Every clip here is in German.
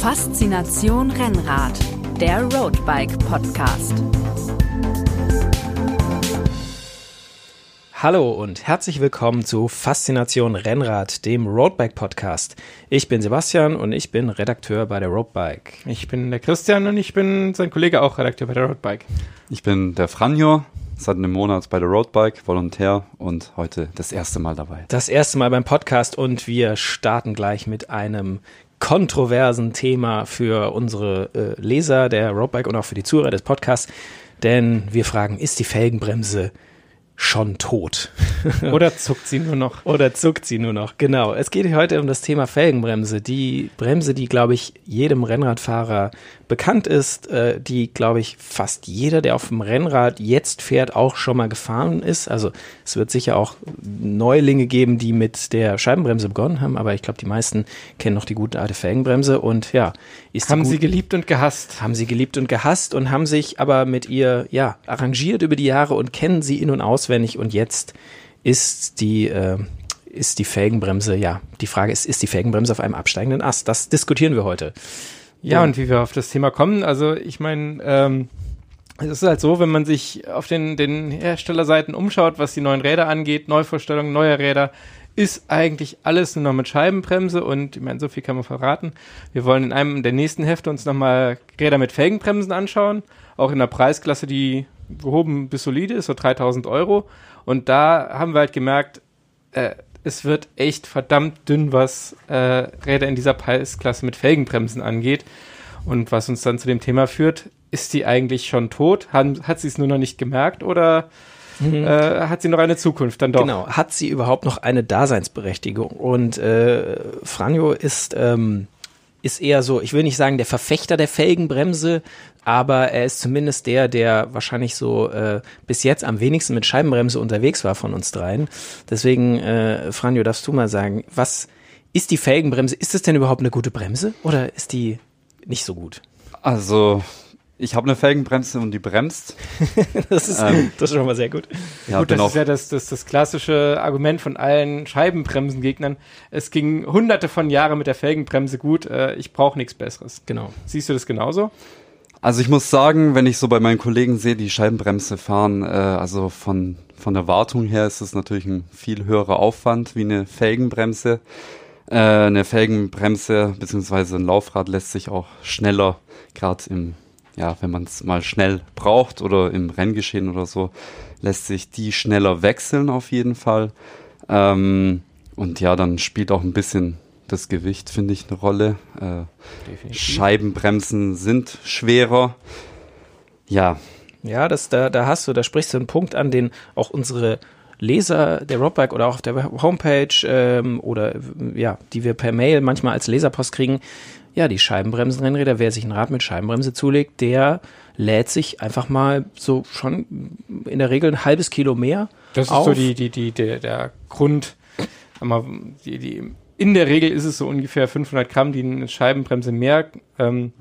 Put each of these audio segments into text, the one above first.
Faszination Rennrad, der Roadbike Podcast. Hallo und herzlich willkommen zu Faszination Rennrad, dem Roadbike Podcast. Ich bin Sebastian und ich bin Redakteur bei der Roadbike. Ich bin der Christian und ich bin sein Kollege auch Redakteur bei der Roadbike. Ich bin der Franjo, seit einem Monat bei der Roadbike, Volontär und heute das erste Mal dabei. Das erste Mal beim Podcast und wir starten gleich mit einem kontroversen Thema für unsere äh, Leser der Roadbike und auch für die Zuhörer des Podcasts. Denn wir fragen, ist die Felgenbremse schon tot. Oder zuckt sie nur noch. Oder zuckt sie nur noch, genau. Es geht heute um das Thema Felgenbremse. Die Bremse, die, glaube ich, jedem Rennradfahrer bekannt ist, äh, die, glaube ich, fast jeder, der auf dem Rennrad jetzt fährt, auch schon mal gefahren ist. Also es wird sicher auch Neulinge geben, die mit der Scheibenbremse begonnen haben, aber ich glaube, die meisten kennen noch die gute alte Felgenbremse und ja, ist Haben sie geliebt und gehasst. Haben sie geliebt und gehasst und haben sich aber mit ihr, ja, arrangiert über die Jahre und kennen sie in- und auswendig und jetzt ist die, äh, ist die Felgenbremse, ja, die Frage ist, ist die Felgenbremse auf einem absteigenden Ast? Das diskutieren wir heute. Ja, und wie wir auf das Thema kommen, also ich meine, ähm, es ist halt so, wenn man sich auf den, den Herstellerseiten umschaut, was die neuen Räder angeht, Neuvorstellungen, neue Räder, ist eigentlich alles nur noch mit Scheibenbremse und ich meine, so viel kann man verraten. Wir wollen in einem der nächsten Hefte uns nochmal Räder mit Felgenbremsen anschauen, auch in der Preisklasse, die gehoben bis solide ist, so 3000 Euro. Und da haben wir halt gemerkt, äh, es wird echt verdammt dünn, was äh, Räder in dieser Preisklasse mit Felgenbremsen angeht. Und was uns dann zu dem Thema führt, ist die eigentlich schon tot? Hat, hat sie es nur noch nicht gemerkt oder mhm. äh, hat sie noch eine Zukunft dann doch? Genau, hat sie überhaupt noch eine Daseinsberechtigung? Und äh, Franjo ist, ähm, ist eher so, ich will nicht sagen der Verfechter der Felgenbremse, aber er ist zumindest der, der wahrscheinlich so äh, bis jetzt am wenigsten mit Scheibenbremse unterwegs war von uns dreien. Deswegen, äh, Franjo, darfst du mal sagen, was ist die Felgenbremse? Ist es denn überhaupt eine gute Bremse oder ist die nicht so gut? Also, ich habe eine Felgenbremse und die bremst. das, ist, ähm, das ist schon mal sehr gut. Ja, gut, das ist ja das, das, das klassische Argument von allen Scheibenbremsengegnern. Es ging hunderte von Jahren mit der Felgenbremse gut. Äh, ich brauche nichts Besseres. Genau. Siehst du das genauso? Also ich muss sagen, wenn ich so bei meinen Kollegen sehe, die Scheibenbremse fahren, äh, also von, von der Wartung her ist es natürlich ein viel höherer Aufwand wie eine Felgenbremse. Äh, eine Felgenbremse beziehungsweise ein Laufrad lässt sich auch schneller, gerade im, ja, wenn man es mal schnell braucht oder im Renngeschehen oder so, lässt sich die schneller wechseln auf jeden Fall. Ähm, und ja, dann spielt auch ein bisschen das Gewicht, finde ich, eine Rolle. Äh, Scheibenbremsen sind schwerer. Ja. Ja, das, da, da hast du, da sprichst du einen Punkt an, den auch unsere Leser der Rockbike oder auch auf der Homepage ähm, oder ja, die wir per Mail manchmal als Leserpost kriegen. Ja, die Scheibenbremsenrennräder, wer sich ein Rad mit Scheibenbremse zulegt, der lädt sich einfach mal so schon in der Regel ein halbes Kilo mehr. Das ist auf. so die, die, die, der, der Grund, die, die in der Regel ist es so ungefähr 500 Gramm, die eine Scheibenbremse mehr ähm,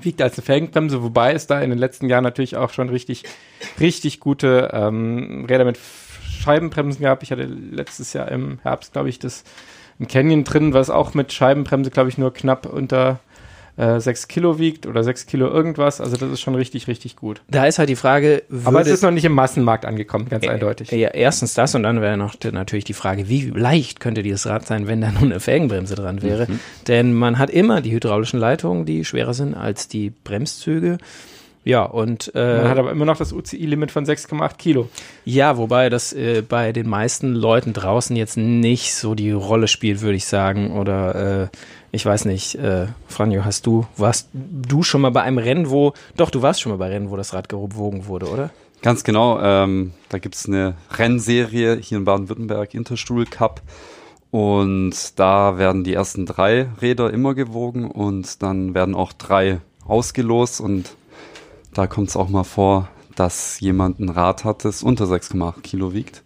wiegt als eine Felgenbremse, wobei es da in den letzten Jahren natürlich auch schon richtig, richtig gute ähm, Räder mit Scheibenbremsen gab. Ich hatte letztes Jahr im Herbst, glaube ich, das ein Canyon drin, was auch mit Scheibenbremse, glaube ich, nur knapp unter äh, 6 Kilo wiegt oder 6 Kilo irgendwas. Also das ist schon richtig, richtig gut. Da ist halt die Frage, aber es ist noch nicht im Massenmarkt angekommen, ganz äh, eindeutig. Ja, erstens das und dann wäre noch natürlich die Frage, wie leicht könnte dieses Rad sein, wenn da nur eine Felgenbremse dran wäre. Mhm. Denn man hat immer die hydraulischen Leitungen, die schwerer sind als die Bremszüge. Ja, und äh, man hat aber immer noch das UCI-Limit von 6,8 Kilo. Ja, wobei das äh, bei den meisten Leuten draußen jetzt nicht so die Rolle spielt, würde ich sagen. Oder äh, ich weiß nicht, äh, Franjo, hast du, warst du schon mal bei einem Rennen, wo, doch, du warst schon mal bei Rennen, wo das Rad gewogen wurde, oder? Ganz genau. Ähm, da gibt es eine Rennserie hier in Baden-Württemberg, Interstuhl Cup. Und da werden die ersten drei Räder immer gewogen und dann werden auch drei ausgelost und da kommt es auch mal vor, dass jemand ein Rad hat, das unter 6,8 Kilo wiegt.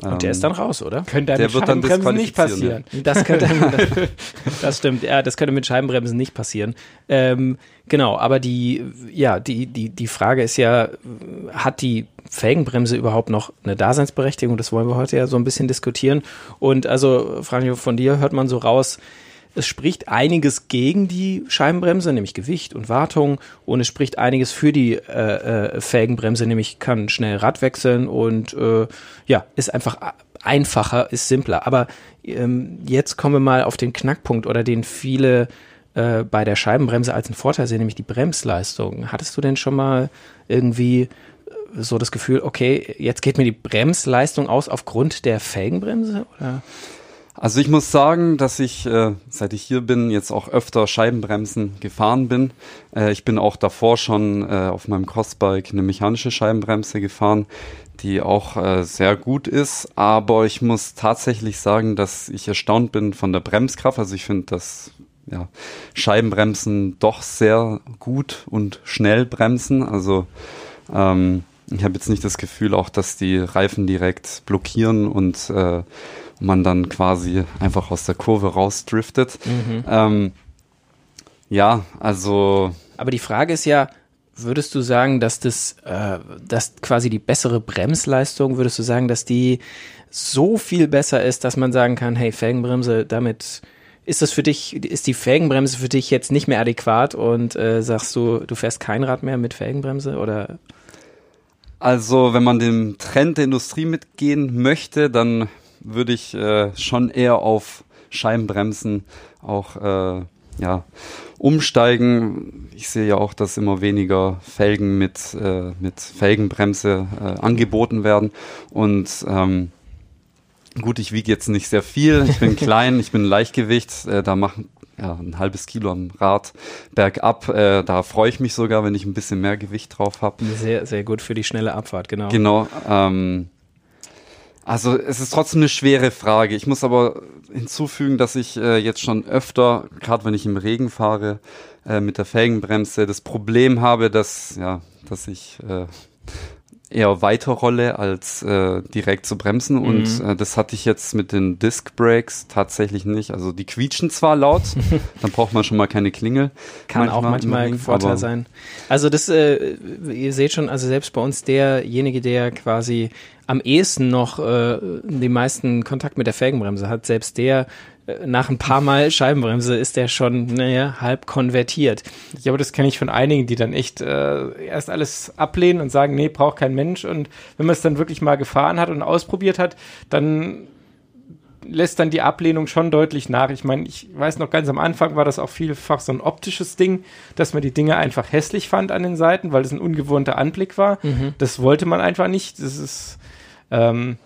Und der ist dann raus, oder? Könnte der mit wird Scheibenbremsen nicht passieren. Ja. Das könnte, das stimmt, ja, das könnte mit Scheibenbremsen nicht passieren. Ähm, genau, aber die, ja, die, die, die Frage ist ja, hat die Felgenbremse überhaupt noch eine Daseinsberechtigung? Das wollen wir heute ja so ein bisschen diskutieren. Und also, Franjo, von dir hört man so raus, es spricht einiges gegen die Scheibenbremse, nämlich Gewicht und Wartung, und es spricht einiges für die äh, äh, Felgenbremse, nämlich kann schnell Rad wechseln und äh, ja, ist einfach einfacher, ist simpler. Aber ähm, jetzt kommen wir mal auf den Knackpunkt oder den viele äh, bei der Scheibenbremse als einen Vorteil sehen, nämlich die Bremsleistung. Hattest du denn schon mal irgendwie äh, so das Gefühl, okay, jetzt geht mir die Bremsleistung aus aufgrund der Felgenbremse? Oder? Also ich muss sagen, dass ich, äh, seit ich hier bin, jetzt auch öfter Scheibenbremsen gefahren bin. Äh, ich bin auch davor schon äh, auf meinem Crossbike eine mechanische Scheibenbremse gefahren, die auch äh, sehr gut ist. Aber ich muss tatsächlich sagen, dass ich erstaunt bin von der Bremskraft. Also ich finde, dass ja, Scheibenbremsen doch sehr gut und schnell bremsen. Also ähm, ich habe jetzt nicht das Gefühl auch, dass die Reifen direkt blockieren und man dann quasi einfach aus der Kurve rausdriftet. Mhm. Ähm, ja, also. Aber die Frage ist ja, würdest du sagen, dass das, äh, dass quasi die bessere Bremsleistung, würdest du sagen, dass die so viel besser ist, dass man sagen kann, hey, Felgenbremse, damit ist das für dich, ist die Felgenbremse für dich jetzt nicht mehr adäquat und äh, sagst du, du fährst kein Rad mehr mit Felgenbremse oder? Also, wenn man dem Trend der Industrie mitgehen möchte, dann würde ich äh, schon eher auf Scheibenbremsen auch äh, ja, umsteigen. Ich sehe ja auch, dass immer weniger Felgen mit, äh, mit Felgenbremse äh, angeboten werden. Und ähm, gut, ich wiege jetzt nicht sehr viel, ich bin klein, ich bin Leichtgewicht, äh, da machen ja, ein halbes Kilo am Rad bergab. Äh, da freue ich mich sogar, wenn ich ein bisschen mehr Gewicht drauf habe. Sehr, sehr gut für die schnelle Abfahrt, genau. Genau. Ähm, also es ist trotzdem eine schwere Frage. Ich muss aber hinzufügen, dass ich äh, jetzt schon öfter, gerade wenn ich im Regen fahre, äh, mit der Felgenbremse das Problem habe, dass, ja, dass ich äh, eher weiter rolle, als äh, direkt zu bremsen. Mhm. Und äh, das hatte ich jetzt mit den Disc Brakes tatsächlich nicht. Also die quietschen zwar laut, dann braucht man schon mal keine Klingel. Kann manchmal auch manchmal ein Vorteil sein. Also das, äh, ihr seht schon, also selbst bei uns derjenige, der quasi am ehesten noch äh, den meisten Kontakt mit der Felgenbremse hat, selbst der nach ein paar Mal Scheibenbremse ist der schon, naja, halb konvertiert. Ja, aber das kenne ich von einigen, die dann echt äh, erst alles ablehnen und sagen, nee, braucht kein Mensch. Und wenn man es dann wirklich mal gefahren hat und ausprobiert hat, dann lässt dann die Ablehnung schon deutlich nach. Ich meine, ich weiß noch ganz am Anfang war das auch vielfach so ein optisches Ding, dass man die Dinge einfach hässlich fand an den Seiten, weil es ein ungewohnter Anblick war. Mhm. Das wollte man einfach nicht. Das ist ähm,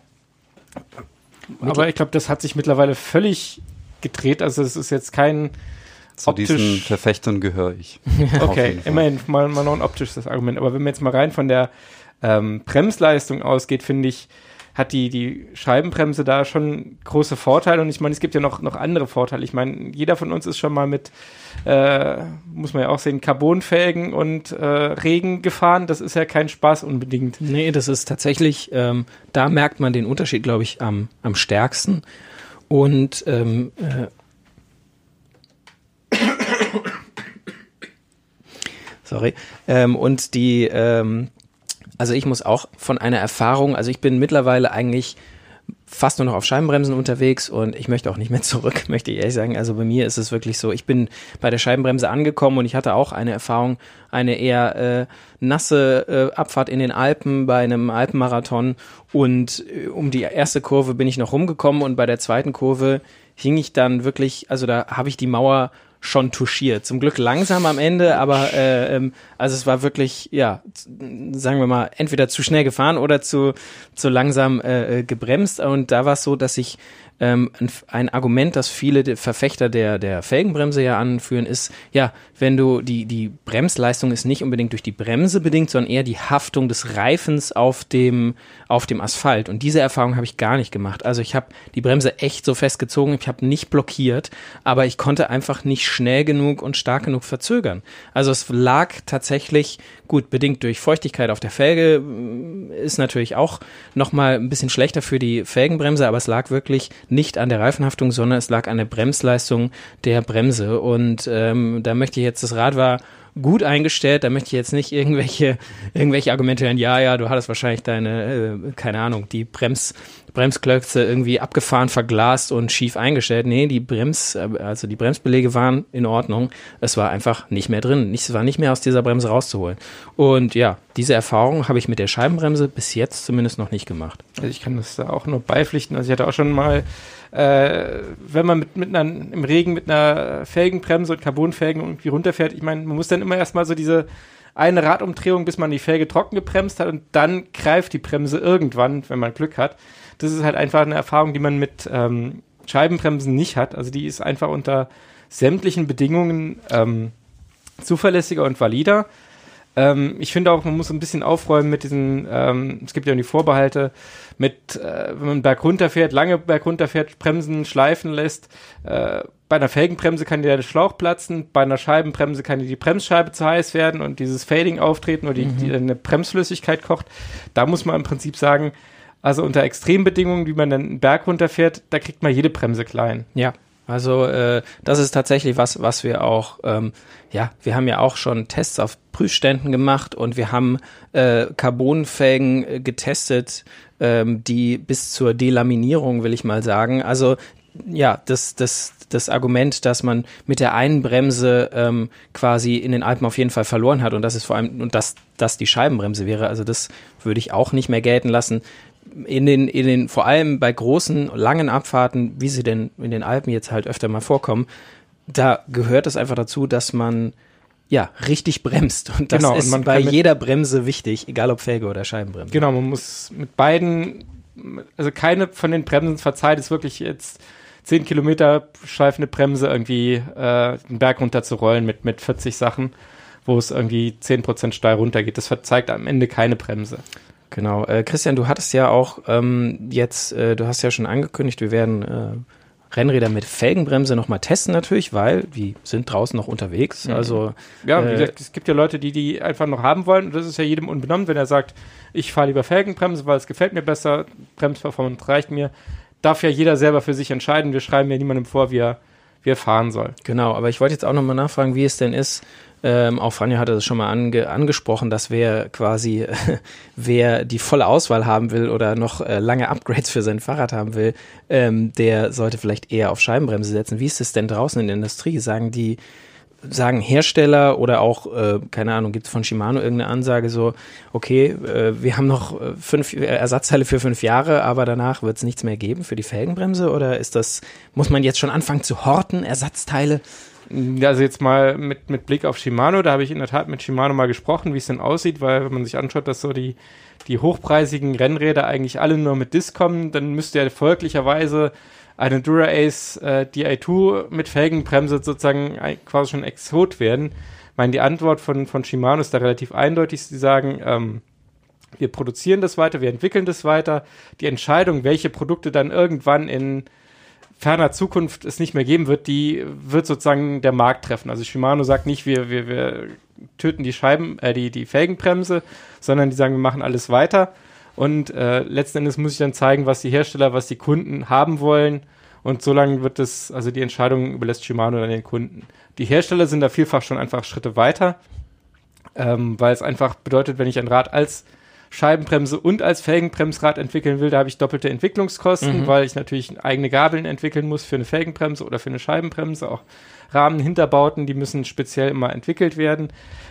aber ich glaube, das hat sich mittlerweile völlig gedreht. Also es ist jetzt kein Zu optisch diesen Verfechtern gehöre ich. okay, immerhin mal, mal noch ein optisches Argument. Aber wenn man jetzt mal rein von der ähm, Bremsleistung ausgeht, finde ich, hat die, die Scheibenbremse da schon große Vorteile. Und ich meine, es gibt ja noch, noch andere Vorteile. Ich meine, jeder von uns ist schon mal mit, äh, muss man ja auch sehen, Carbonfelgen und äh, Regen gefahren. Das ist ja kein Spaß unbedingt. Nee, das ist tatsächlich, ähm, da merkt man den Unterschied, glaube ich, am, am stärksten. Und ähm, äh, sorry. Ähm, und die, ähm, also ich muss auch von einer Erfahrung, also ich bin mittlerweile eigentlich fast nur noch auf Scheibenbremsen unterwegs und ich möchte auch nicht mehr zurück, möchte ich ehrlich sagen. Also bei mir ist es wirklich so, ich bin bei der Scheibenbremse angekommen und ich hatte auch eine Erfahrung, eine eher äh, nasse äh, Abfahrt in den Alpen bei einem Alpenmarathon und äh, um die erste Kurve bin ich noch rumgekommen und bei der zweiten Kurve hing ich dann wirklich, also da habe ich die Mauer schon touchiert. Zum Glück langsam am Ende, aber äh, ähm, also es war wirklich, ja, sagen wir mal, entweder zu schnell gefahren oder zu, zu langsam äh, äh gebremst. Und da war es so, dass ich ähm, ein, ein Argument, das viele Verfechter der, der Felgenbremse ja anführen, ist, ja, wenn du die, die Bremsleistung ist nicht unbedingt durch die Bremse bedingt, sondern eher die Haftung des Reifens auf dem, auf dem Asphalt. Und diese Erfahrung habe ich gar nicht gemacht. Also ich habe die Bremse echt so festgezogen, ich habe nicht blockiert, aber ich konnte einfach nicht schnell genug und stark genug verzögern. Also es lag tatsächlich gut bedingt durch Feuchtigkeit auf der Felge, mm, ist natürlich auch nochmal ein bisschen schlechter für die Felgenbremse, aber es lag wirklich nicht an der Reifenhaftung, sondern es lag an der Bremsleistung der Bremse. Und ähm, da möchte ich jetzt, das Rad war gut eingestellt. Da möchte ich jetzt nicht irgendwelche, irgendwelche Argumente hören, ja, ja, du hattest wahrscheinlich deine, äh, keine Ahnung, die Brems, Bremsklötze irgendwie abgefahren, verglast und schief eingestellt. Nee, die Brems, also die Bremsbelege waren in Ordnung. Es war einfach nicht mehr drin. es war nicht mehr aus dieser Bremse rauszuholen. Und ja, diese Erfahrung habe ich mit der Scheibenbremse bis jetzt zumindest noch nicht gemacht. Also ich kann das da auch nur beipflichten. Also ich hatte auch schon mal, äh, wenn man mit, mit einer, im Regen mit einer Felgenbremse und Carbonfelgen irgendwie runterfährt, ich meine, man muss dann immer erstmal so diese eine Radumdrehung, bis man die Felge trocken gebremst hat und dann greift die Bremse irgendwann, wenn man Glück hat das ist halt einfach eine Erfahrung, die man mit ähm, Scheibenbremsen nicht hat. Also die ist einfach unter sämtlichen Bedingungen ähm, zuverlässiger und valider. Ähm, ich finde auch, man muss ein bisschen aufräumen mit diesen, ähm, es gibt ja die Vorbehalte, mit, äh, wenn man Berg runterfährt, lange Berg runterfährt, Bremsen schleifen lässt. Äh, bei einer Felgenbremse kann dir der Schlauch platzen, bei einer Scheibenbremse kann dir die Bremsscheibe zu heiß werden und dieses Fading auftreten oder die, mhm. die eine Bremsflüssigkeit kocht. Da muss man im Prinzip sagen, also unter Extrembedingungen, wie man dann einen Berg runterfährt, da kriegt man jede Bremse klein. Ja. Also äh, das ist tatsächlich was, was wir auch, ähm, ja, wir haben ja auch schon Tests auf Prüfständen gemacht und wir haben äh, Carbonfelgen äh, getestet, ähm, die bis zur Delaminierung, will ich mal sagen. Also ja, das, das, das Argument, dass man mit der einen Bremse ähm, quasi in den Alpen auf jeden Fall verloren hat und das ist vor allem, und dass das die Scheibenbremse wäre, also das würde ich auch nicht mehr gelten lassen in den, in den, vor allem bei großen, langen Abfahrten, wie sie denn in den Alpen jetzt halt öfter mal vorkommen, da gehört es einfach dazu, dass man ja richtig bremst. Und das genau, ist und bei jeder Bremse wichtig, egal ob Felge oder Scheibenbremse. Genau, man muss mit beiden, also keine von den Bremsen verzeiht es wirklich jetzt 10 Kilometer schleifende Bremse irgendwie äh, den Berg runter zu rollen mit, mit 40 Sachen, wo es irgendwie 10% steil runtergeht. Das verzeigt am Ende keine Bremse. Genau. Äh, Christian, du hattest ja auch ähm, jetzt, äh, du hast ja schon angekündigt, wir werden äh, Rennräder mit Felgenbremse nochmal testen natürlich, weil die sind draußen noch unterwegs. Mhm. Also ja, wie äh, gesagt, es gibt ja Leute, die die einfach noch haben wollen und das ist ja jedem unbenommen, wenn er sagt, ich fahre lieber Felgenbremse, weil es gefällt mir besser, Bremsperformance reicht mir. Darf ja jeder selber für sich entscheiden. Wir schreiben ja niemandem vor, wie er, wie er fahren soll. Genau, aber ich wollte jetzt auch nochmal nachfragen, wie es denn ist, ähm, auch Franjo hatte das schon mal ange angesprochen, dass wer quasi, wer die volle Auswahl haben will oder noch äh, lange Upgrades für sein Fahrrad haben will, ähm, der sollte vielleicht eher auf Scheibenbremse setzen. Wie ist es denn draußen in der Industrie? Sagen die, sagen Hersteller oder auch, äh, keine Ahnung, gibt es von Shimano irgendeine Ansage so, okay, äh, wir haben noch äh, fünf Ersatzteile für fünf Jahre, aber danach wird es nichts mehr geben für die Felgenbremse? Oder ist das, muss man jetzt schon anfangen zu horten, Ersatzteile? Also jetzt mal mit, mit Blick auf Shimano, da habe ich in der Tat mit Shimano mal gesprochen, wie es denn aussieht, weil wenn man sich anschaut, dass so die, die hochpreisigen Rennräder eigentlich alle nur mit Disc kommen, dann müsste ja folglicherweise eine Dura-Ace äh, Di2 mit Felgenbremse sozusagen quasi schon Exot werden. Ich meine, die Antwort von, von Shimano ist da relativ eindeutig. Sie sagen, ähm, wir produzieren das weiter, wir entwickeln das weiter. Die Entscheidung, welche Produkte dann irgendwann in ferner Zukunft es nicht mehr geben wird, die wird sozusagen der Markt treffen. Also Shimano sagt nicht, wir, wir, wir töten die Scheiben, äh, die, die Felgenbremse, sondern die sagen, wir machen alles weiter. Und äh, letzten Endes muss ich dann zeigen, was die Hersteller, was die Kunden haben wollen. Und solange wird es, also die Entscheidung überlässt Shimano dann den Kunden. Die Hersteller sind da vielfach schon einfach Schritte weiter, ähm, weil es einfach bedeutet, wenn ich ein Rad als Scheibenbremse und als Felgenbremsrad entwickeln will, da habe ich doppelte Entwicklungskosten, mhm. weil ich natürlich eigene Gabeln entwickeln muss für eine Felgenbremse oder für eine Scheibenbremse. Auch Rahmenhinterbauten, die müssen speziell immer entwickelt werden.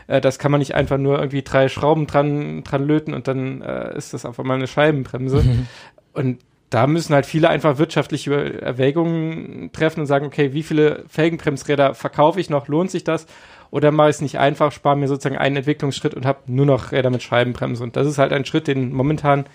Äh, das kann man nicht einfach nur irgendwie drei Schrauben dran, dran löten und dann äh, ist das einfach mal eine Scheibenbremse. Mhm. Und da müssen halt viele einfach wirtschaftliche Erwägungen treffen und sagen, okay, wie viele Felgenbremsräder verkaufe ich noch? Lohnt sich das? Oder mache ich es nicht einfach, spare mir sozusagen einen Entwicklungsschritt und habe nur noch Räder mit Scheibenbremse. Und das ist halt ein Schritt, den momentan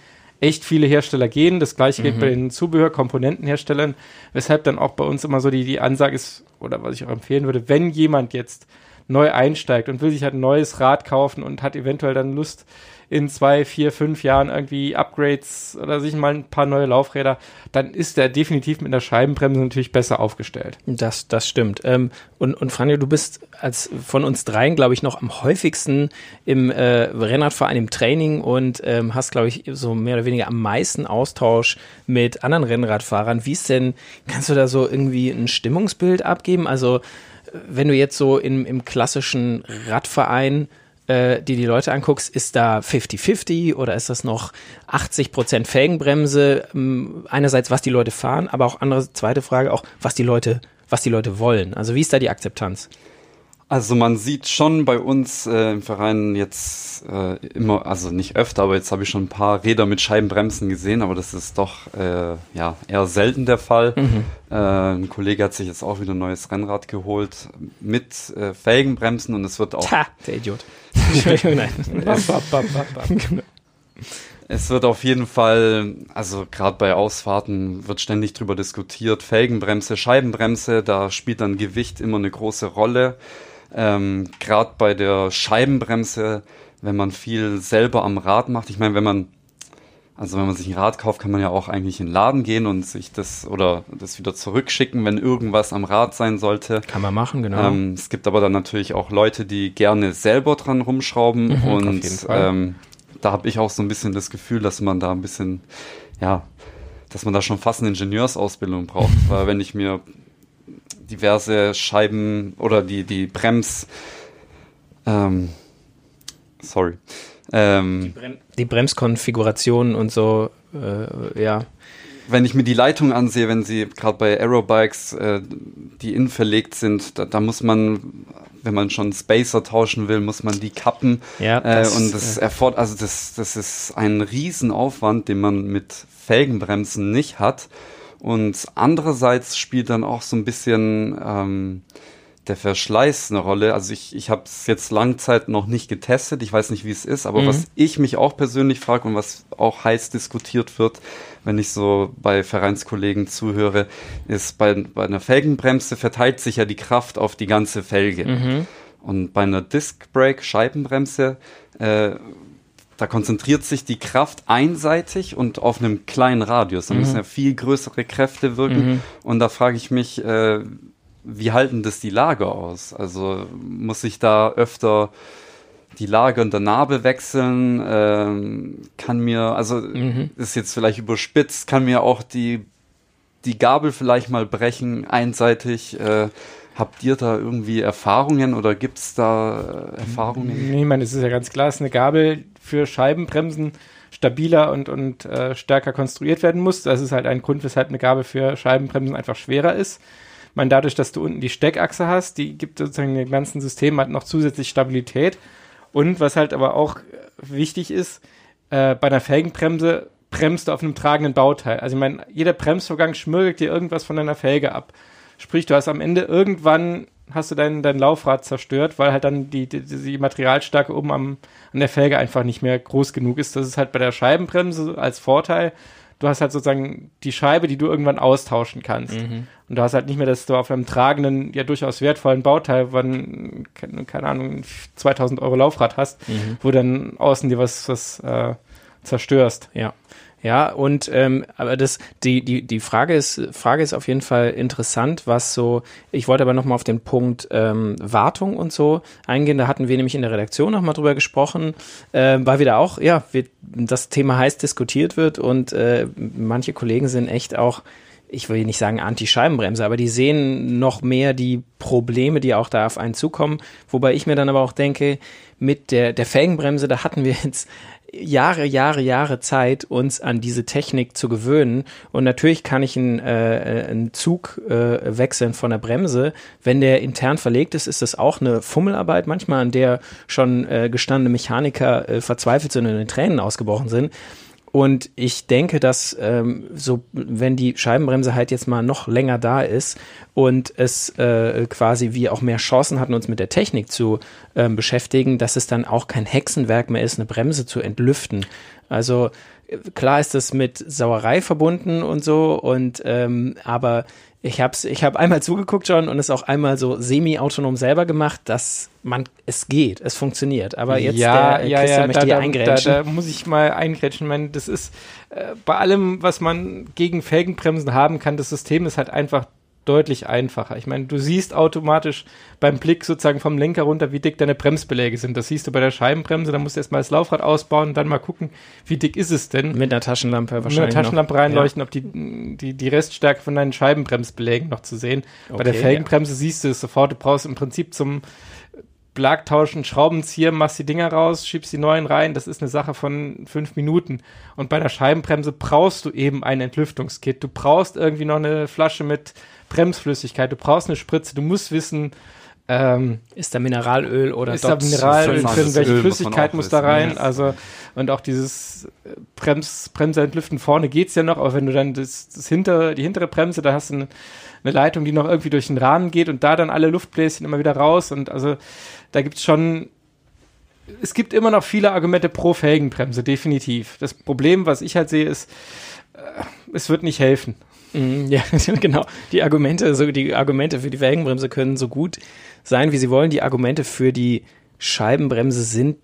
echt viele Hersteller gehen. Das gleiche gilt mhm. bei den Zubehör-Komponentenherstellern, weshalb dann auch bei uns immer so die, die Ansage ist, oder was ich auch empfehlen würde, wenn jemand jetzt neu einsteigt und will sich halt ein neues Rad kaufen und hat eventuell dann Lust, in zwei, vier, fünf Jahren irgendwie Upgrades oder sich mal ein paar neue Laufräder, dann ist er definitiv mit einer Scheibenbremse natürlich besser aufgestellt. Das, das stimmt. Ähm, und, und Franjo, du bist als von uns dreien, glaube ich, noch am häufigsten im äh, Rennradverein im Training und ähm, hast, glaube ich, so mehr oder weniger am meisten Austausch mit anderen Rennradfahrern. Wie ist denn, kannst du da so irgendwie ein Stimmungsbild abgeben? Also wenn du jetzt so im, im klassischen Radverein äh, die die Leute anguckst, ist da 50-50 oder ist das noch 80 Prozent Felgenbremse? Ähm, einerseits, was die Leute fahren, aber auch andere, zweite Frage auch, was die Leute, was die Leute wollen. Also wie ist da die Akzeptanz? Also man sieht schon bei uns äh, im Verein jetzt äh, immer, also nicht öfter, aber jetzt habe ich schon ein paar Räder mit Scheibenbremsen gesehen, aber das ist doch äh, ja eher selten der Fall. Mhm. Äh, ein Kollege hat sich jetzt auch wieder ein neues Rennrad geholt mit äh, Felgenbremsen und es wird auch. Ta, der Idiot. Entschuldigung, nein. Genau. Es wird auf jeden Fall, also gerade bei Ausfahrten wird ständig drüber diskutiert, Felgenbremse, Scheibenbremse, da spielt dann Gewicht immer eine große Rolle. Ähm, Gerade bei der Scheibenbremse, wenn man viel selber am Rad macht. Ich meine, wenn man, also wenn man sich ein Rad kauft, kann man ja auch eigentlich in den Laden gehen und sich das oder das wieder zurückschicken, wenn irgendwas am Rad sein sollte. Kann man machen, genau. Ähm, es gibt aber dann natürlich auch Leute, die gerne selber dran rumschrauben mhm, und ähm, da habe ich auch so ein bisschen das Gefühl, dass man da ein bisschen, ja, dass man da schon fast eine Ingenieursausbildung braucht, weil wenn ich mir diverse Scheiben oder die, die Brems, ähm, sorry. Ähm, die, Brem die Bremskonfigurationen und so, äh, ja. Wenn ich mir die Leitung ansehe, wenn sie gerade bei Aerobikes, äh, die innen verlegt sind, da, da, muss man, wenn man schon Spacer tauschen will, muss man die kappen. Ja, das, äh, und das äh, erfordert, also das, das ist ein Riesenaufwand, den man mit Felgenbremsen nicht hat. Und andererseits spielt dann auch so ein bisschen ähm, der Verschleiß eine Rolle. Also ich, ich habe es jetzt Langzeit noch nicht getestet. Ich weiß nicht, wie es ist, aber mhm. was ich mich auch persönlich frage und was auch heiß diskutiert wird, wenn ich so bei Vereinskollegen zuhöre, ist bei, bei einer Felgenbremse verteilt sich ja die Kraft auf die ganze Felge. Mhm. Und bei einer Disc Brake Scheibenbremse äh, da konzentriert sich die Kraft einseitig und auf einem kleinen Radius. Da mhm. müssen ja viel größere Kräfte wirken. Mhm. Und da frage ich mich, äh, wie halten das die Lager aus? Also muss ich da öfter die Lage und der Narbe wechseln? Ähm, kann mir, also mhm. ist jetzt vielleicht überspitzt, kann mir auch die, die Gabel vielleicht mal brechen, einseitig. Äh, Habt ihr da irgendwie Erfahrungen oder gibt es da äh, Erfahrungen? Nee, ich meine, es ist ja ganz klar, es ist eine Gabel für Scheibenbremsen stabiler und, und äh, stärker konstruiert werden muss. Das ist halt ein Grund, weshalb eine Gabel für Scheibenbremsen einfach schwerer ist. Meine, dadurch, dass du unten die Steckachse hast, die gibt sozusagen dem ganzen System halt noch zusätzlich Stabilität. Und was halt aber auch wichtig ist, äh, bei einer Felgenbremse bremst du auf einem tragenden Bauteil. Also ich meine, jeder Bremsvorgang schmürgelt dir irgendwas von deiner Felge ab. Sprich, du hast am Ende irgendwann hast du dein, dein Laufrad zerstört, weil halt dann die, die, die Materialstärke oben am, an der Felge einfach nicht mehr groß genug ist. Das ist halt bei der Scheibenbremse als Vorteil. Du hast halt sozusagen die Scheibe, die du irgendwann austauschen kannst. Mhm. Und du hast halt nicht mehr, dass du auf einem tragenden, ja durchaus wertvollen Bauteil, wann, keine Ahnung, 2000 Euro Laufrad hast, mhm. wo dann außen dir was, was äh, zerstörst. Ja. Ja, und ähm, aber das, die, die, die Frage ist, Frage ist auf jeden Fall interessant, was so, ich wollte aber nochmal auf den Punkt ähm, Wartung und so eingehen. Da hatten wir nämlich in der Redaktion nochmal drüber gesprochen, äh, weil wieder auch, ja, wir, das Thema heiß diskutiert wird und äh, manche Kollegen sind echt auch ich will nicht sagen Anti-Scheibenbremse, aber die sehen noch mehr die Probleme, die auch da auf einen zukommen. Wobei ich mir dann aber auch denke, mit der, der Felgenbremse, da hatten wir jetzt Jahre, Jahre, Jahre Zeit, uns an diese Technik zu gewöhnen. Und natürlich kann ich einen, äh, einen Zug äh, wechseln von der Bremse. Wenn der intern verlegt ist, ist das auch eine Fummelarbeit manchmal, an der schon äh, gestandene Mechaniker äh, verzweifelt sind und in Tränen ausgebrochen sind. Und ich denke, dass ähm, so, wenn die Scheibenbremse halt jetzt mal noch länger da ist und es äh, quasi wir auch mehr Chancen hatten, uns mit der Technik zu ähm, beschäftigen, dass es dann auch kein Hexenwerk mehr ist, eine Bremse zu entlüften. Also klar ist das mit Sauerei verbunden und so und ähm, aber ich habe ich hab einmal zugeguckt schon und es auch einmal so semi-autonom selber gemacht, dass man es geht, es funktioniert. Aber jetzt ja, der ja, Christian ja, möchte da, eingrätschen. Da, da, muss ich mal eingrätschen. Ich meine, das ist äh, bei allem, was man gegen Felgenbremsen haben kann, das System ist halt einfach deutlich einfacher. Ich meine, du siehst automatisch beim Blick sozusagen vom Lenker runter, wie dick deine Bremsbeläge sind. Das siehst du bei der Scheibenbremse, da musst du erstmal das Laufrad ausbauen und dann mal gucken, wie dick ist es denn. Mit einer Taschenlampe wahrscheinlich. Mit einer Taschenlampe noch. reinleuchten, ja. ob die, die, die Reststärke von deinen Scheibenbremsbelägen noch zu sehen. Okay, bei der Felgenbremse ja. siehst du es sofort. Du brauchst im Prinzip zum Belag tauschen, Schraubenzieher, machst die Dinger raus, schiebst die neuen rein. Das ist eine Sache von fünf Minuten. Und bei einer Scheibenbremse brauchst du eben ein Entlüftungskit. Du brauchst irgendwie noch eine Flasche mit Bremsflüssigkeit. Du brauchst eine Spritze. Du musst wissen, ähm, ist da Mineralöl oder ist da Mineralöl drin? Welche Öl Flüssigkeit muss, muss da rein? Ja. Also und auch dieses Brems, Bremse entlüften vorne geht's ja noch, aber wenn du dann das, das hinter, die hintere Bremse, da hast du eine, eine Leitung, die noch irgendwie durch den Rahmen geht und da dann alle Luftbläschen immer wieder raus und also da gibt's schon es gibt immer noch viele Argumente pro Felgenbremse, definitiv. Das Problem, was ich halt sehe, ist, äh, es wird nicht helfen. Mm, ja, genau. Die Argumente, so die Argumente für die Felgenbremse können so gut sein, wie sie wollen. Die Argumente für die Scheibenbremse sind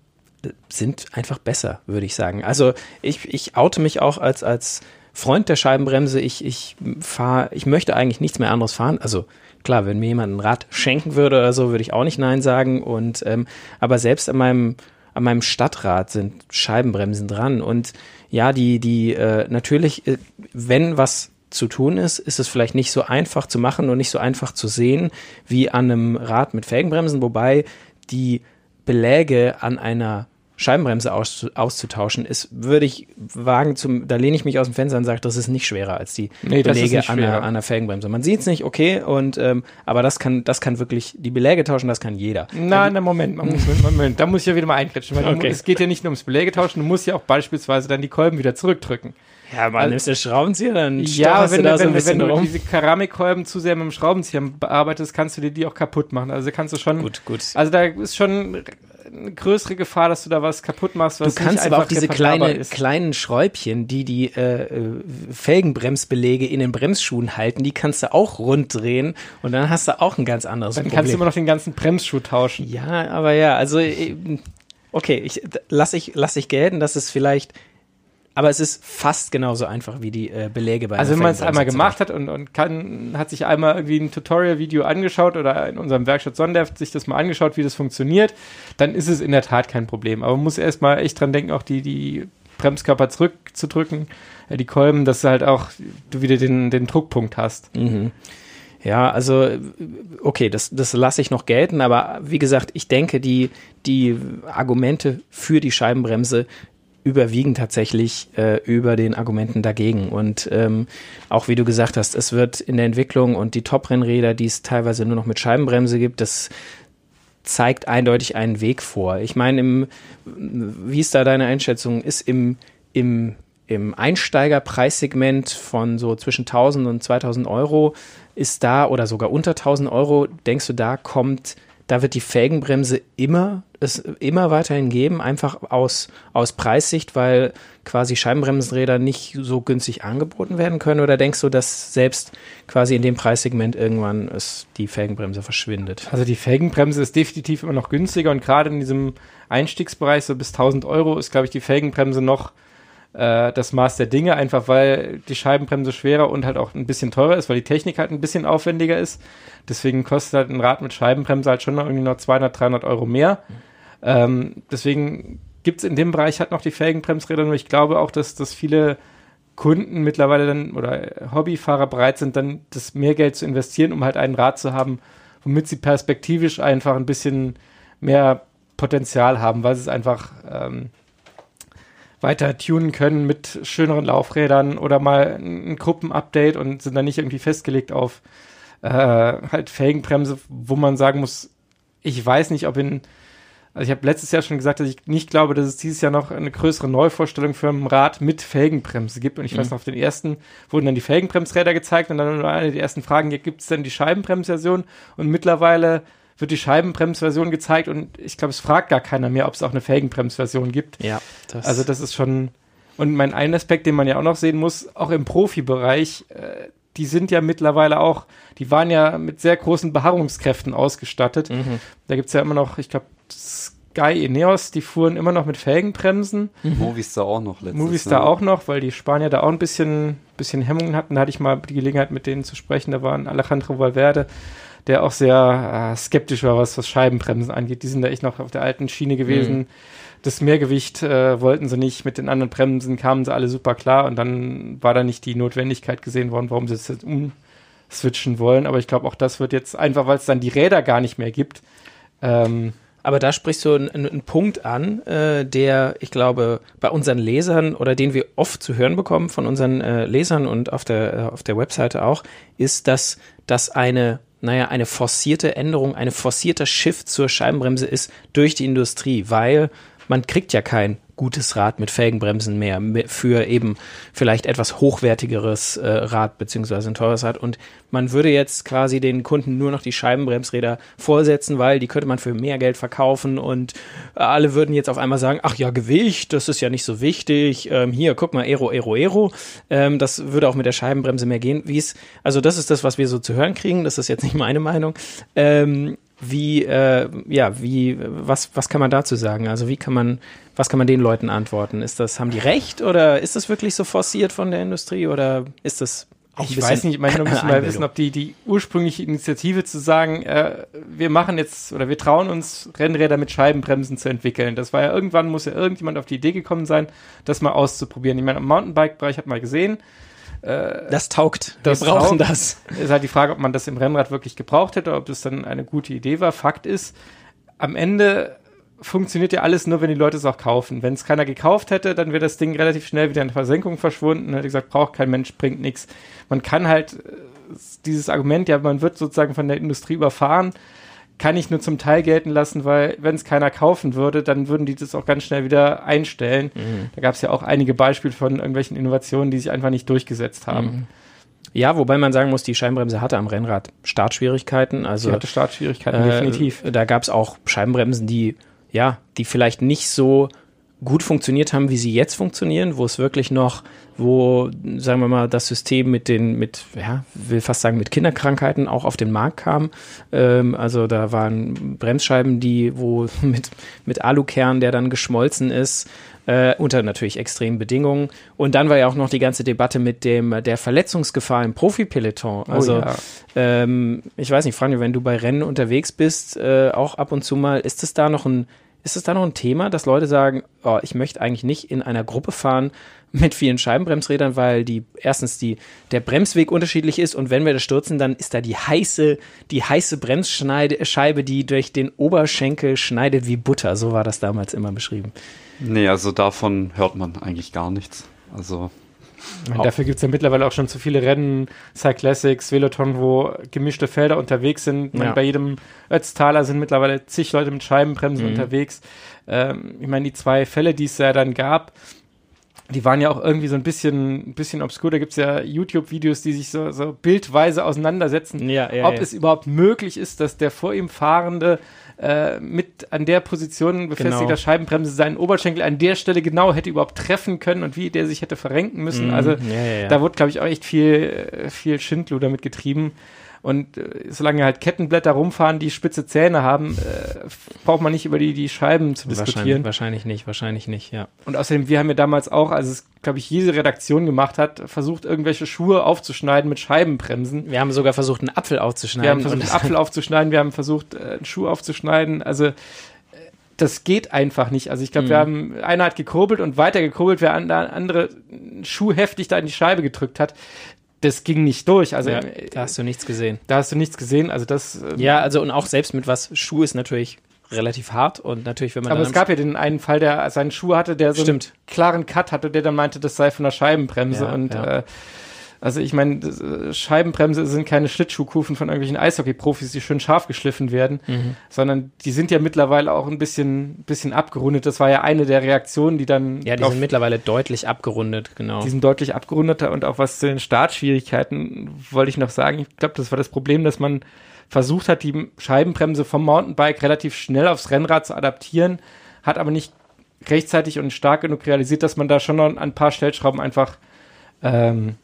sind einfach besser, würde ich sagen. Also ich, ich oute mich auch als, als Freund der Scheibenbremse. Ich, ich fahre, ich möchte eigentlich nichts mehr anderes fahren. Also klar, wenn mir jemand ein Rad schenken würde oder so, würde ich auch nicht Nein sagen. Und ähm, aber selbst an meinem an meinem Stadtrad sind Scheibenbremsen dran. Und ja, die, die, äh, natürlich, äh, wenn was zu tun ist, ist es vielleicht nicht so einfach zu machen und nicht so einfach zu sehen wie an einem Rad mit Felgenbremsen, wobei die Beläge an einer Scheibenbremse aus, auszutauschen, ist, würde ich wagen, zum, da lehne ich mich aus dem Fenster und sage, das ist nicht schwerer als die nee, Beläge an einer, an einer Felgenbremse. Man sieht es nicht, okay, und ähm, aber das kann, das kann wirklich, die Beläge tauschen, das kann jeder. Nein, nein, Moment, Moment, Moment, da muss ich ja wieder mal eingritschen, weil okay. es geht ja nicht nur ums Beläge tauschen, du musst ja auch beispielsweise dann die Kolben wieder zurückdrücken. Ja, man also, nimmst du Schraubenzieher, dann ja, wenn, du da so wenn, wenn du diese Keramikkolben zu sehr mit dem Schraubenzieher bearbeitest, kannst du dir die auch kaputt machen. Also kannst du schon. Gut, gut. Also da ist schon eine größere Gefahr, dass du da was kaputt machst. Was du kannst aber auch diese kleine, kleinen Schräubchen, die die äh, Felgenbremsbelege in den Bremsschuhen halten, die kannst du auch rund drehen und dann hast du auch ein ganz anderes dann Problem. Dann kannst du immer noch den ganzen Bremsschuh tauschen. Ja, aber ja, also äh, okay, ich lass ich lass ich gelten, dass es vielleicht aber es ist fast genauso einfach wie die äh, Beläge bei Also wenn man es einmal gemacht hat und, und kann, hat sich einmal irgendwie ein Tutorial-Video angeschaut oder in unserem Werkstatt Sonderft sich das mal angeschaut, wie das funktioniert, dann ist es in der Tat kein Problem. Aber man muss erstmal echt dran denken, auch die, die Bremskörper zurückzudrücken, äh, die Kolben, dass du halt auch du wieder den, den Druckpunkt hast. Mhm. Ja, also okay, das, das lasse ich noch gelten, aber wie gesagt, ich denke, die, die Argumente für die Scheibenbremse überwiegen tatsächlich äh, über den Argumenten dagegen. Und ähm, auch wie du gesagt hast, es wird in der Entwicklung und die Top-Rennräder, die es teilweise nur noch mit Scheibenbremse gibt, das zeigt eindeutig einen Weg vor. Ich meine, im, wie ist da deine Einschätzung? Ist im, im, im Einsteigerpreissegment von so zwischen 1000 und 2000 Euro, ist da oder sogar unter 1000 Euro, denkst du, da kommt da wird die Felgenbremse immer es immer weiterhin geben, einfach aus, aus Preissicht, weil quasi Scheibenbremsenräder nicht so günstig angeboten werden können? Oder denkst du, dass selbst quasi in dem Preissegment irgendwann es die Felgenbremse verschwindet? Also die Felgenbremse ist definitiv immer noch günstiger und gerade in diesem Einstiegsbereich so bis 1000 Euro ist, glaube ich, die Felgenbremse noch äh, das Maß der Dinge, einfach weil die Scheibenbremse schwerer und halt auch ein bisschen teurer ist, weil die Technik halt ein bisschen aufwendiger ist. Deswegen kostet halt ein Rad mit Scheibenbremse halt schon irgendwie noch 200, 300 Euro mehr. Ähm, deswegen gibt es in dem Bereich halt noch die Felgenbremsräder, nur ich glaube auch, dass, dass viele Kunden mittlerweile dann oder Hobbyfahrer bereit sind, dann das mehr Geld zu investieren, um halt ein Rad zu haben, womit sie perspektivisch einfach ein bisschen mehr Potenzial haben, weil es einfach ähm, weiter tunen können mit schöneren Laufrädern oder mal ein Gruppenupdate und sind dann nicht irgendwie festgelegt auf äh, halt Felgenbremse, wo man sagen muss, ich weiß nicht, ob in also ich habe letztes Jahr schon gesagt, dass ich nicht glaube, dass es dieses Jahr noch eine größere Neuvorstellung für ein Rad mit Felgenbremse gibt. Und ich mhm. weiß noch, auf den ersten wurden dann die Felgenbremsräder gezeigt und dann eine der ersten Fragen, gibt es denn die Scheibenbremsversion? Und mittlerweile wird die Scheibenbremsversion gezeigt und ich glaube, es fragt gar keiner mehr, ob es auch eine Felgenbremsversion gibt. Ja. Das also das ist schon. Und mein ein Aspekt, den man ja auch noch sehen muss, auch im Profibereich, äh, die sind ja mittlerweile auch, die waren ja mit sehr großen Beharrungskräften ausgestattet. Mhm. Da gibt es ja immer noch, ich glaube, Sky Ineos, die fuhren immer noch mit Felgenbremsen. Mhm. Movistar auch noch letztes Movistar ne? auch noch, weil die Spanier da auch ein bisschen, bisschen Hemmungen hatten. Da hatte ich mal die Gelegenheit, mit denen zu sprechen. Da waren Alejandro Valverde, der auch sehr äh, skeptisch war, was, was Scheibenbremsen angeht. Die sind da echt noch auf der alten Schiene gewesen. Mhm. Das Mehrgewicht äh, wollten sie nicht. Mit den anderen Bremsen kamen sie alle super klar und dann war da nicht die Notwendigkeit gesehen worden, warum sie es jetzt umswitchen wollen. Aber ich glaube, auch das wird jetzt einfach, weil es dann die Räder gar nicht mehr gibt. Ähm, aber da sprichst du einen, einen Punkt an, äh, der, ich glaube, bei unseren Lesern oder den wir oft zu hören bekommen von unseren äh, Lesern und auf der, äh, auf der Webseite auch, ist, dass das eine naja, eine forcierte Änderung, eine forcierter Shift zur Scheibenbremse ist durch die Industrie, weil man kriegt ja kein gutes Rad mit Felgenbremsen mehr für eben vielleicht etwas hochwertigeres äh, Rad beziehungsweise ein teures Rad. Und man würde jetzt quasi den Kunden nur noch die Scheibenbremsräder vorsetzen, weil die könnte man für mehr Geld verkaufen und alle würden jetzt auf einmal sagen, ach ja, Gewicht, das ist ja nicht so wichtig, ähm, hier, guck mal, Aero, Aero, Aero, ähm, das würde auch mit der Scheibenbremse mehr gehen, wie also das ist das, was wir so zu hören kriegen, das ist jetzt nicht meine Meinung, ähm, wie, äh, ja, wie, was, was kann man dazu sagen? Also wie kann man, was kann man den Leuten antworten? Ist das, haben die recht oder ist das wirklich so forciert von der Industrie oder ist das auch ich weiß nicht, ich meine, wir müssen mal wissen, ob die, die ursprüngliche Initiative zu sagen, äh, wir machen jetzt oder wir trauen uns, Rennräder mit Scheibenbremsen zu entwickeln. Das war ja irgendwann, muss ja irgendjemand auf die Idee gekommen sein, das mal auszuprobieren. Ich meine, im Mountainbike-Bereich hat man gesehen, äh, das taugt. Wir das brauchen taugt. das. Ist halt die Frage, ob man das im Rennrad wirklich gebraucht hätte, ob das dann eine gute Idee war. Fakt ist, am Ende funktioniert ja alles nur, wenn die Leute es auch kaufen. Wenn es keiner gekauft hätte, dann wäre das Ding relativ schnell wieder in Versenkung verschwunden. Hätte gesagt, braucht kein Mensch, bringt nichts. Man kann halt äh, dieses Argument, ja, man wird sozusagen von der Industrie überfahren, kann ich nur zum Teil gelten lassen, weil wenn es keiner kaufen würde, dann würden die das auch ganz schnell wieder einstellen. Mhm. Da gab es ja auch einige Beispiele von irgendwelchen Innovationen, die sich einfach nicht durchgesetzt haben. Mhm. Ja, wobei man sagen muss, die Scheibenbremse hatte am Rennrad Startschwierigkeiten. Also, Sie hatte Startschwierigkeiten, äh, definitiv. Da gab es auch Scheibenbremsen, die, ja, die vielleicht nicht so gut funktioniert haben, wie sie jetzt funktionieren, wo es wirklich noch, wo, sagen wir mal, das System mit den, mit, ja, will fast sagen, mit Kinderkrankheiten auch auf den Markt kam. Ähm, also da waren Bremsscheiben, die, wo mit, mit Alukern, der dann geschmolzen ist, äh, unter natürlich extremen Bedingungen. Und dann war ja auch noch die ganze Debatte mit dem der Verletzungsgefahr im Profi-Peloton. Oh also oh ja. ähm, ich weiß nicht, Franjo, wenn du bei Rennen unterwegs bist, äh, auch ab und zu mal, ist es da noch ein ist es da noch ein Thema, dass Leute sagen, oh, ich möchte eigentlich nicht in einer Gruppe fahren mit vielen Scheibenbremsrädern, weil die erstens die, der Bremsweg unterschiedlich ist und wenn wir das stürzen, dann ist da die heiße, die heiße Bremsscheibe, die durch den Oberschenkel schneidet wie Butter. So war das damals immer beschrieben. Nee, also davon hört man eigentlich gar nichts. Also meine, dafür gibt es ja mittlerweile auch schon zu viele Rennen, Cyclassics, Veloton, wo gemischte Felder unterwegs sind. Ja. bei jedem Ötztaler sind mittlerweile zig Leute mit Scheibenbremsen mhm. unterwegs. Ähm, ich meine, die zwei Fälle, die es ja dann gab, die waren ja auch irgendwie so ein bisschen, ein bisschen obskur. Da gibt es ja YouTube-Videos, die sich so, so bildweise auseinandersetzen, ja, ja, ob es überhaupt möglich ist, dass der vor ihm Fahrende äh, mit an der Position befestigter genau. Scheibenbremse seinen Oberschenkel an der Stelle genau hätte überhaupt treffen können und wie der sich hätte verrenken müssen. Mm, also ja, ja, ja. da wurde, glaube ich, auch echt viel, äh, viel Schindluder damit getrieben. Und äh, solange halt Kettenblätter rumfahren, die spitze Zähne haben, äh, braucht man nicht über die, die Scheiben zu diskutieren. Wahrscheinlich, wahrscheinlich nicht, wahrscheinlich nicht, ja. Und außerdem, wir haben ja damals auch, als es, glaube ich, jede Redaktion gemacht hat, versucht, irgendwelche Schuhe aufzuschneiden mit Scheibenbremsen. Wir haben sogar versucht, einen Apfel aufzuschneiden. Wir haben versucht, einen Apfel aufzuschneiden, wir haben versucht, einen Schuh aufzuschneiden. Also äh, das geht einfach nicht. Also ich glaube, mhm. wir haben, einer hat gekurbelt und weiter gekurbelt, wer andere Schuh heftig da in die Scheibe gedrückt hat das ging nicht durch. Also ja, äh, da hast du nichts gesehen. Da hast du nichts gesehen. Also das. Ähm, ja, also und auch selbst mit was Schuh ist natürlich relativ hart und natürlich, wenn man. Aber es gab ja den einen Fall, der seinen Schuh hatte, der so Stimmt. einen klaren Cut hatte, der dann meinte, das sei von der Scheibenbremse ja, und ja. Äh, also ich meine, äh, Scheibenbremse sind keine Schlittschuhkufen von irgendwelchen Eishockey-Profis, die schön scharf geschliffen werden, mhm. sondern die sind ja mittlerweile auch ein bisschen, bisschen abgerundet. Das war ja eine der Reaktionen, die dann. Ja, die sind mittlerweile deutlich abgerundet, genau. Die sind deutlich abgerundeter und auch was zu den Startschwierigkeiten wollte ich noch sagen. Ich glaube, das war das Problem, dass man versucht hat, die Scheibenbremse vom Mountainbike relativ schnell aufs Rennrad zu adaptieren, hat aber nicht rechtzeitig und stark genug realisiert, dass man da schon noch ein paar Stellschrauben einfach ähm,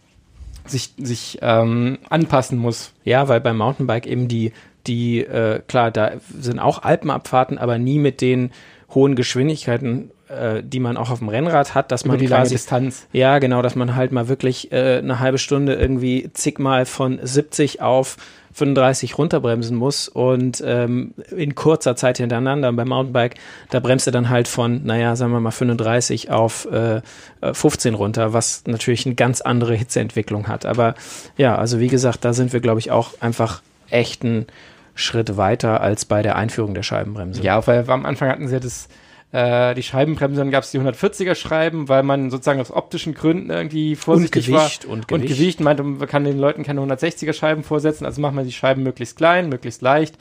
sich, sich ähm, anpassen muss. Ja, weil beim Mountainbike eben die, die, äh, klar, da sind auch Alpenabfahrten, aber nie mit den hohen Geschwindigkeiten, äh, die man auch auf dem Rennrad hat, dass Über man die lange quasi Distanz. ja, genau, dass man halt mal wirklich äh, eine halbe Stunde irgendwie zigmal von 70 auf 35 runterbremsen muss und ähm, in kurzer Zeit hintereinander. Beim Mountainbike, da bremst er dann halt von, naja, sagen wir mal 35 auf äh, äh, 15 runter, was natürlich eine ganz andere Hitzeentwicklung hat. Aber ja, also wie gesagt, da sind wir, glaube ich, auch einfach echt einen Schritt weiter als bei der Einführung der Scheibenbremse. Ja, weil am Anfang hatten sie ja das, äh, die Scheibenbremse, dann gab es die 140er Schreiben, weil man sozusagen aus optischen Gründen irgendwie vorsichtig Gewicht war. und Und Gewicht. Gewicht meinte, man kann den Leuten keine 160er Scheiben vorsetzen, also macht man die Scheiben möglichst klein, möglichst leicht.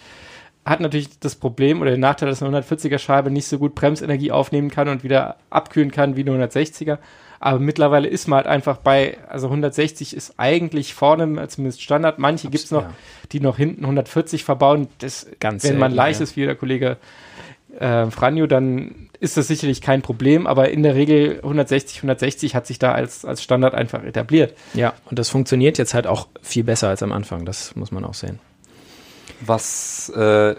Hat natürlich das Problem oder den Nachteil, dass eine 140er Scheibe nicht so gut Bremsenergie aufnehmen kann und wieder abkühlen kann wie eine 160er. Aber mittlerweile ist man halt einfach bei, also 160 ist eigentlich vorne zumindest Standard. Manche gibt es noch, ja. die noch hinten 140 verbauen. Das, Ganz wenn man selten, leicht ja. ist, wie der Kollege äh, Franjo, dann ist das sicherlich kein Problem. Aber in der Regel 160, 160 hat sich da als, als Standard einfach etabliert. Ja, und das funktioniert jetzt halt auch viel besser als am Anfang, das muss man auch sehen. Was äh,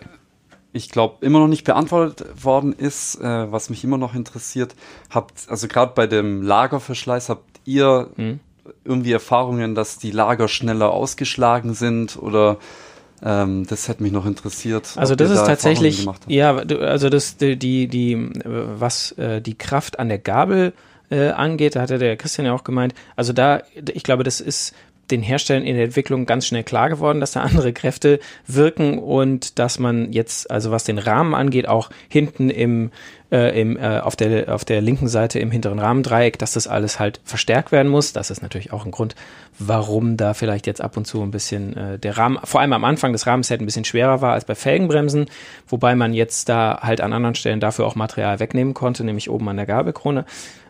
ich glaube immer noch nicht beantwortet worden ist, äh, was mich immer noch interessiert, habt, also gerade bei dem Lagerverschleiß, habt ihr Mhm. irgendwie Erfahrungen, dass die Lager schneller ausgeschlagen sind oder ähm, das hätte mich noch interessiert. Also das ist da tatsächlich, ja, also das die die, die was äh, die Kraft an der Gabel äh, angeht, da hatte der Christian ja auch gemeint. Also da, ich glaube, das ist den Herstellern in der Entwicklung ganz schnell klar geworden, dass da andere Kräfte wirken und dass man jetzt, also was den Rahmen angeht, auch hinten im, äh, im äh, auf der auf der linken Seite im hinteren Rahmendreieck, dass das alles halt verstärkt werden muss. Das ist natürlich auch ein Grund, warum da vielleicht jetzt ab und zu ein bisschen äh, der Rahmen, vor allem am Anfang des Rahmens ein bisschen schwerer war als bei Felgenbremsen, wobei man jetzt da halt an anderen Stellen dafür auch Material wegnehmen konnte, nämlich oben an der Gabelkrone.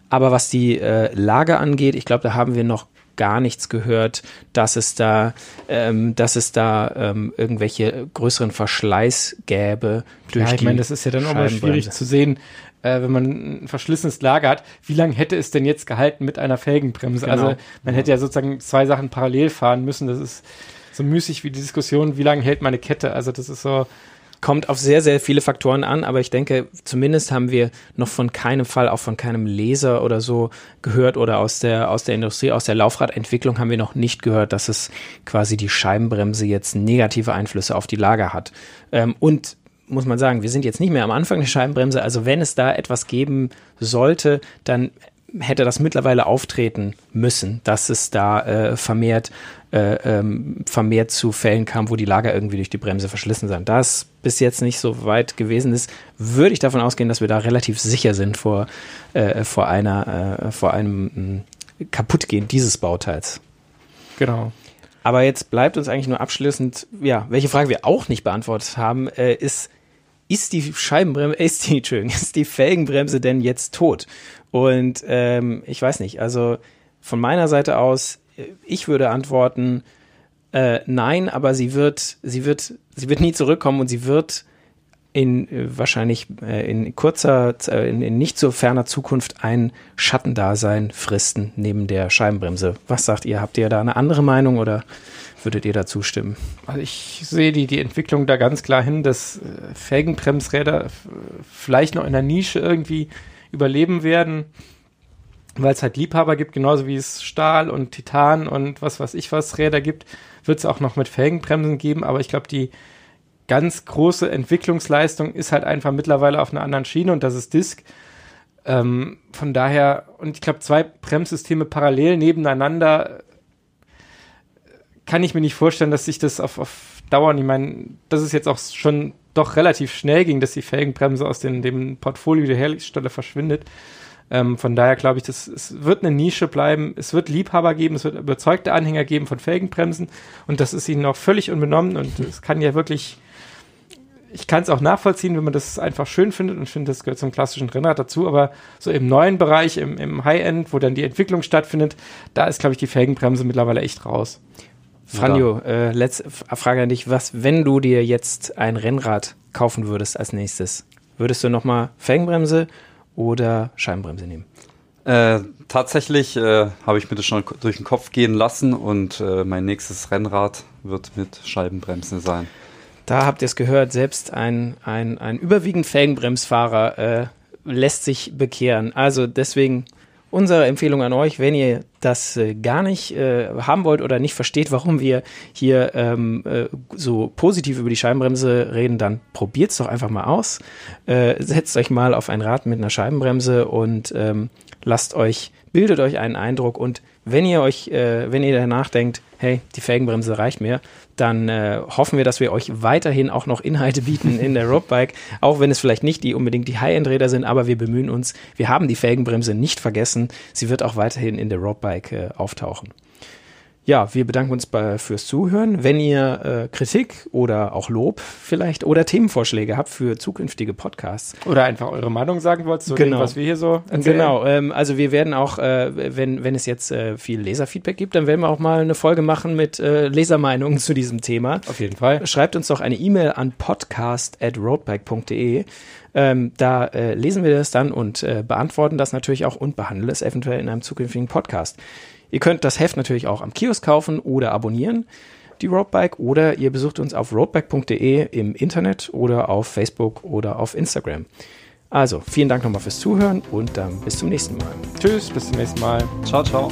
Aber was die äh, Lager angeht, ich glaube, da haben wir noch gar nichts gehört, dass es da, ähm, dass es da ähm, irgendwelche größeren Verschleiß gäbe durch Ja, ich meine, das ist ja dann auch mal schwierig zu sehen, äh, wenn man ein verschlissenes Lager hat, wie lange hätte es denn jetzt gehalten mit einer Felgenbremse? Genau. Also man hätte ja sozusagen zwei Sachen parallel fahren müssen. Das ist so müßig wie die Diskussion, wie lange hält meine Kette? Also das ist so, Kommt auf sehr, sehr viele Faktoren an, aber ich denke, zumindest haben wir noch von keinem Fall, auch von keinem Leser oder so gehört oder aus der, aus der Industrie, aus der Laufradentwicklung haben wir noch nicht gehört, dass es quasi die Scheibenbremse jetzt negative Einflüsse auf die Lager hat. Ähm, und muss man sagen, wir sind jetzt nicht mehr am Anfang der Scheibenbremse, also wenn es da etwas geben sollte, dann hätte das mittlerweile auftreten müssen, dass es da äh, vermehrt, äh, ähm, vermehrt zu Fällen kam, wo die Lager irgendwie durch die Bremse verschlissen sind. Da es bis jetzt nicht so weit gewesen ist, würde ich davon ausgehen, dass wir da relativ sicher sind vor, äh, vor einer, äh, vor einem mh, Kaputtgehen dieses Bauteils. genau. Aber jetzt bleibt uns eigentlich nur abschließend, ja, welche Frage wir auch nicht beantwortet haben, äh, ist, ist die Scheibenbremse, ist die, Entschuldigung, ist die Felgenbremse denn jetzt tot? Und ähm, ich weiß nicht, also von meiner Seite aus, ich würde antworten, äh, nein, aber sie wird, sie wird, sie wird nie zurückkommen und sie wird in äh, wahrscheinlich äh, in kurzer, äh, in, in nicht so ferner Zukunft ein Schattendasein fristen neben der Scheibenbremse. Was sagt ihr? Habt ihr da eine andere Meinung oder würdet ihr da zustimmen? Also ich sehe die, die Entwicklung da ganz klar hin, dass Felgenbremsräder vielleicht noch in der Nische irgendwie überleben werden, weil es halt Liebhaber gibt, genauso wie es Stahl und Titan und was weiß ich was Räder gibt, wird es auch noch mit Felgenbremsen geben, aber ich glaube, die ganz große Entwicklungsleistung ist halt einfach mittlerweile auf einer anderen Schiene und das ist Disk. Ähm, von daher, und ich glaube, zwei Bremssysteme parallel nebeneinander kann ich mir nicht vorstellen, dass sich das auf, auf Dauer, ich meine, das ist jetzt auch schon doch relativ schnell ging, dass die Felgenbremse aus den, dem Portfolio der Hersteller verschwindet. Ähm, von daher glaube ich, das, es wird eine Nische bleiben. Es wird Liebhaber geben, es wird überzeugte Anhänger geben von Felgenbremsen und das ist ihnen auch völlig unbenommen und es kann ja wirklich, ich kann es auch nachvollziehen, wenn man das einfach schön findet und ich finde, das gehört zum klassischen Rennrad dazu, aber so im neuen Bereich, im, im High-End, wo dann die Entwicklung stattfindet, da ist, glaube ich, die Felgenbremse mittlerweile echt raus. Franjo, äh, letzte Frage an dich. Was, wenn du dir jetzt ein Rennrad kaufen würdest als nächstes? Würdest du nochmal Felgenbremse oder Scheibenbremse nehmen? Äh, tatsächlich äh, habe ich mir das schon durch den Kopf gehen lassen und äh, mein nächstes Rennrad wird mit Scheibenbremse sein. da habt ihr es gehört, selbst ein, ein, ein überwiegend Felgenbremsfahrer äh, lässt sich bekehren. Also deswegen unsere Empfehlung an euch, wenn ihr das äh, gar nicht äh, haben wollt oder nicht versteht, warum wir hier ähm, äh, so positiv über die Scheibenbremse reden, dann probiert es doch einfach mal aus. Äh, setzt euch mal auf ein Rad mit einer Scheibenbremse und ähm, lasst euch, bildet euch einen Eindruck und wenn ihr euch, äh, wenn ihr danach denkt, hey, die Felgenbremse reicht mir, dann äh, hoffen wir, dass wir euch weiterhin auch noch Inhalte bieten in der Roadbike, auch wenn es vielleicht nicht die unbedingt die High-End-Räder sind, aber wir bemühen uns. Wir haben die Felgenbremse nicht vergessen. Sie wird auch weiterhin in der Roadbike äh, auftauchen. Ja, wir bedanken uns bei, fürs Zuhören. Wenn ihr äh, Kritik oder auch Lob vielleicht oder Themenvorschläge habt für zukünftige Podcasts. Oder einfach eure Meinung sagen wollt zu Genau. dem, was wir hier so erzählen. Genau, ähm, also wir werden auch, äh, wenn, wenn es jetzt äh, viel Leserfeedback gibt, dann werden wir auch mal eine Folge machen mit äh, Lesermeinungen zu diesem Thema. Auf jeden Fall. Schreibt uns doch eine E-Mail an podcast.roadbike.de. Ähm, da äh, lesen wir das dann und äh, beantworten das natürlich auch und behandeln es eventuell in einem zukünftigen Podcast. Ihr könnt das Heft natürlich auch am Kiosk kaufen oder abonnieren, die Roadbike, oder ihr besucht uns auf roadbike.de im Internet oder auf Facebook oder auf Instagram. Also, vielen Dank nochmal fürs Zuhören und dann bis zum nächsten Mal. Tschüss, bis zum nächsten Mal. Ciao, ciao.